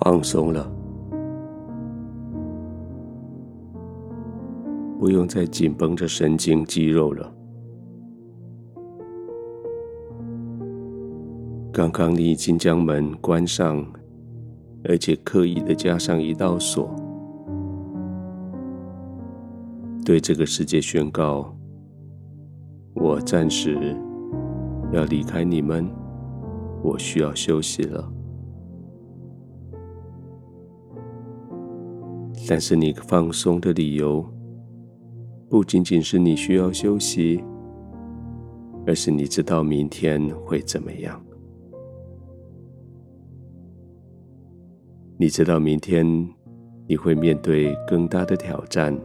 放松了，不用再紧绷着神经肌肉了。刚刚你已经将门关上，而且刻意的加上一道锁，对这个世界宣告：我暂时要离开你们，我需要休息了。但是你放松的理由，不仅仅是你需要休息，而是你知道明天会怎么样。你知道明天你会面对更大的挑战，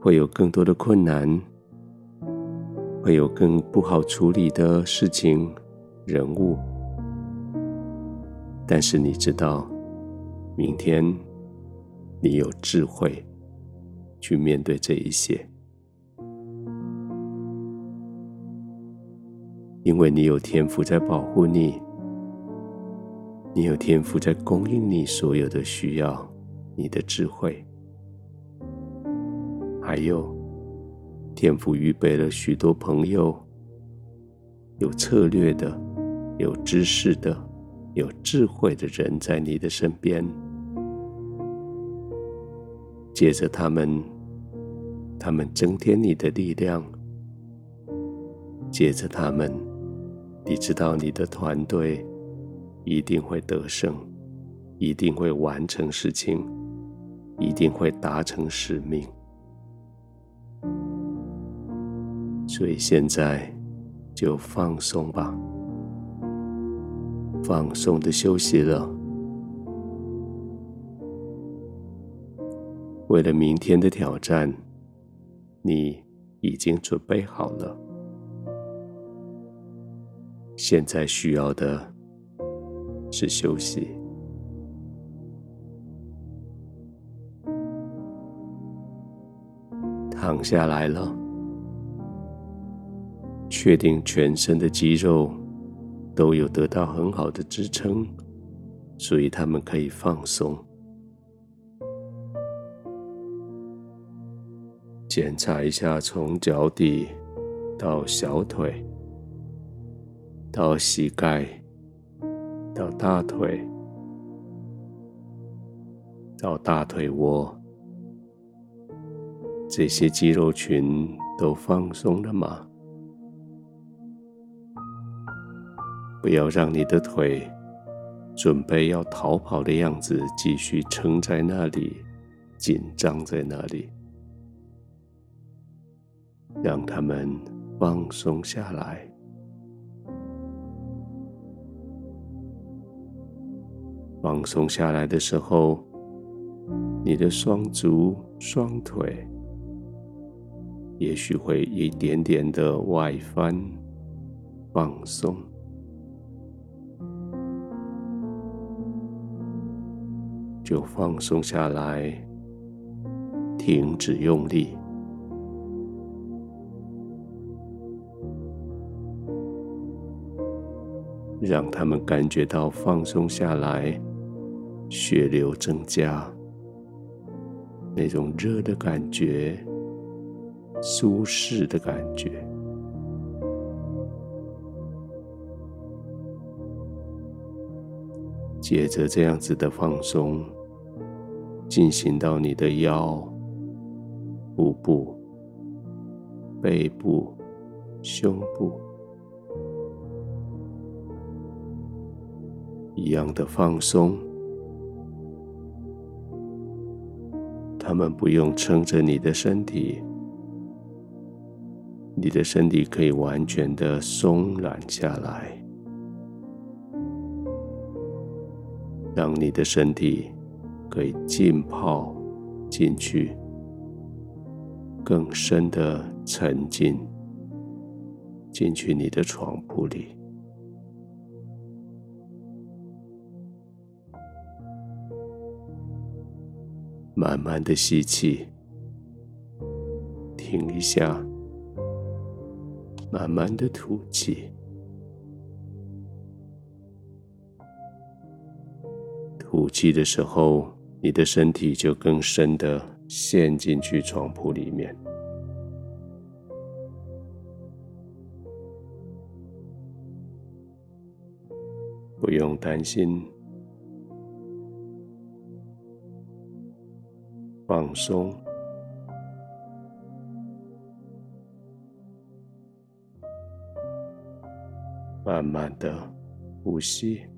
会有更多的困难，会有更不好处理的事情、人物。但是你知道，明天你有智慧去面对这一些，因为你有天赋在保护你。你有天赋在供应你所有的需要，你的智慧，还有天赋预备了许多朋友，有策略的、有知识的、有智慧的人在你的身边，借着他们，他们增添你的力量，借着他们，你知道你的团队。一定会得胜，一定会完成事情，一定会达成使命。所以现在就放松吧，放松的休息了。为了明天的挑战，你已经准备好了。现在需要的。是休息，躺下来了，确定全身的肌肉都有得到很好的支撑，所以他们可以放松。检查一下，从脚底到小腿到膝盖。到大腿，到大腿窝，这些肌肉群都放松了吗？不要让你的腿准备要逃跑的样子继续撑在那里，紧张在那里，让他们放松下来。放松下来的时候，你的双足、双腿也许会一点点的外翻，放松，就放松下来，停止用力，让他们感觉到放松下来。血流增加，那种热的感觉，舒适的感觉。接着这样子的放松，进行到你的腰、腹部、背部、胸部，一样的放松。他们不用撑着你的身体，你的身体可以完全的松软下来，让你的身体可以浸泡进去，更深的沉浸进去你的床铺里。慢慢的吸气，停一下，慢慢的吐气，吐气的时候，你的身体就更深的陷进去床铺里面，不用担心，放松。慢慢的呼吸，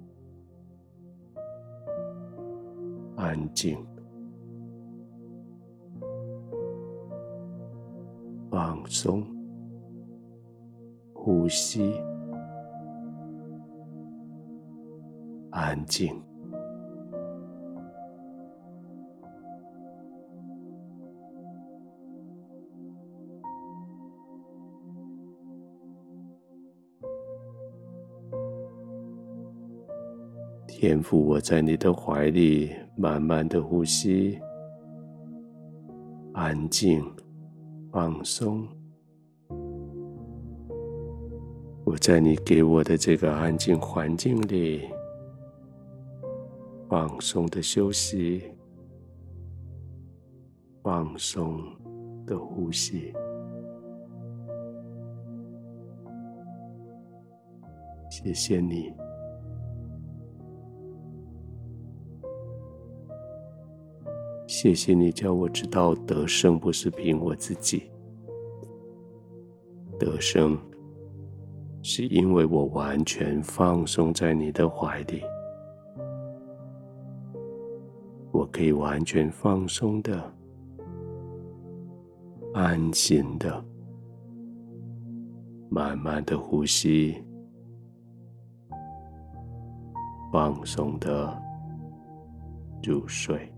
安静，放松，呼吸，安静。天赋，我在你的怀里，慢慢的呼吸，安静，放松。我在你给我的这个安静环境里，放松的休息，放松的呼吸。谢谢你。谢谢你叫我知道得胜不是凭我自己，得胜是因为我完全放松在你的怀里，我可以完全放松的、安心的、慢慢的呼吸，放松的入睡。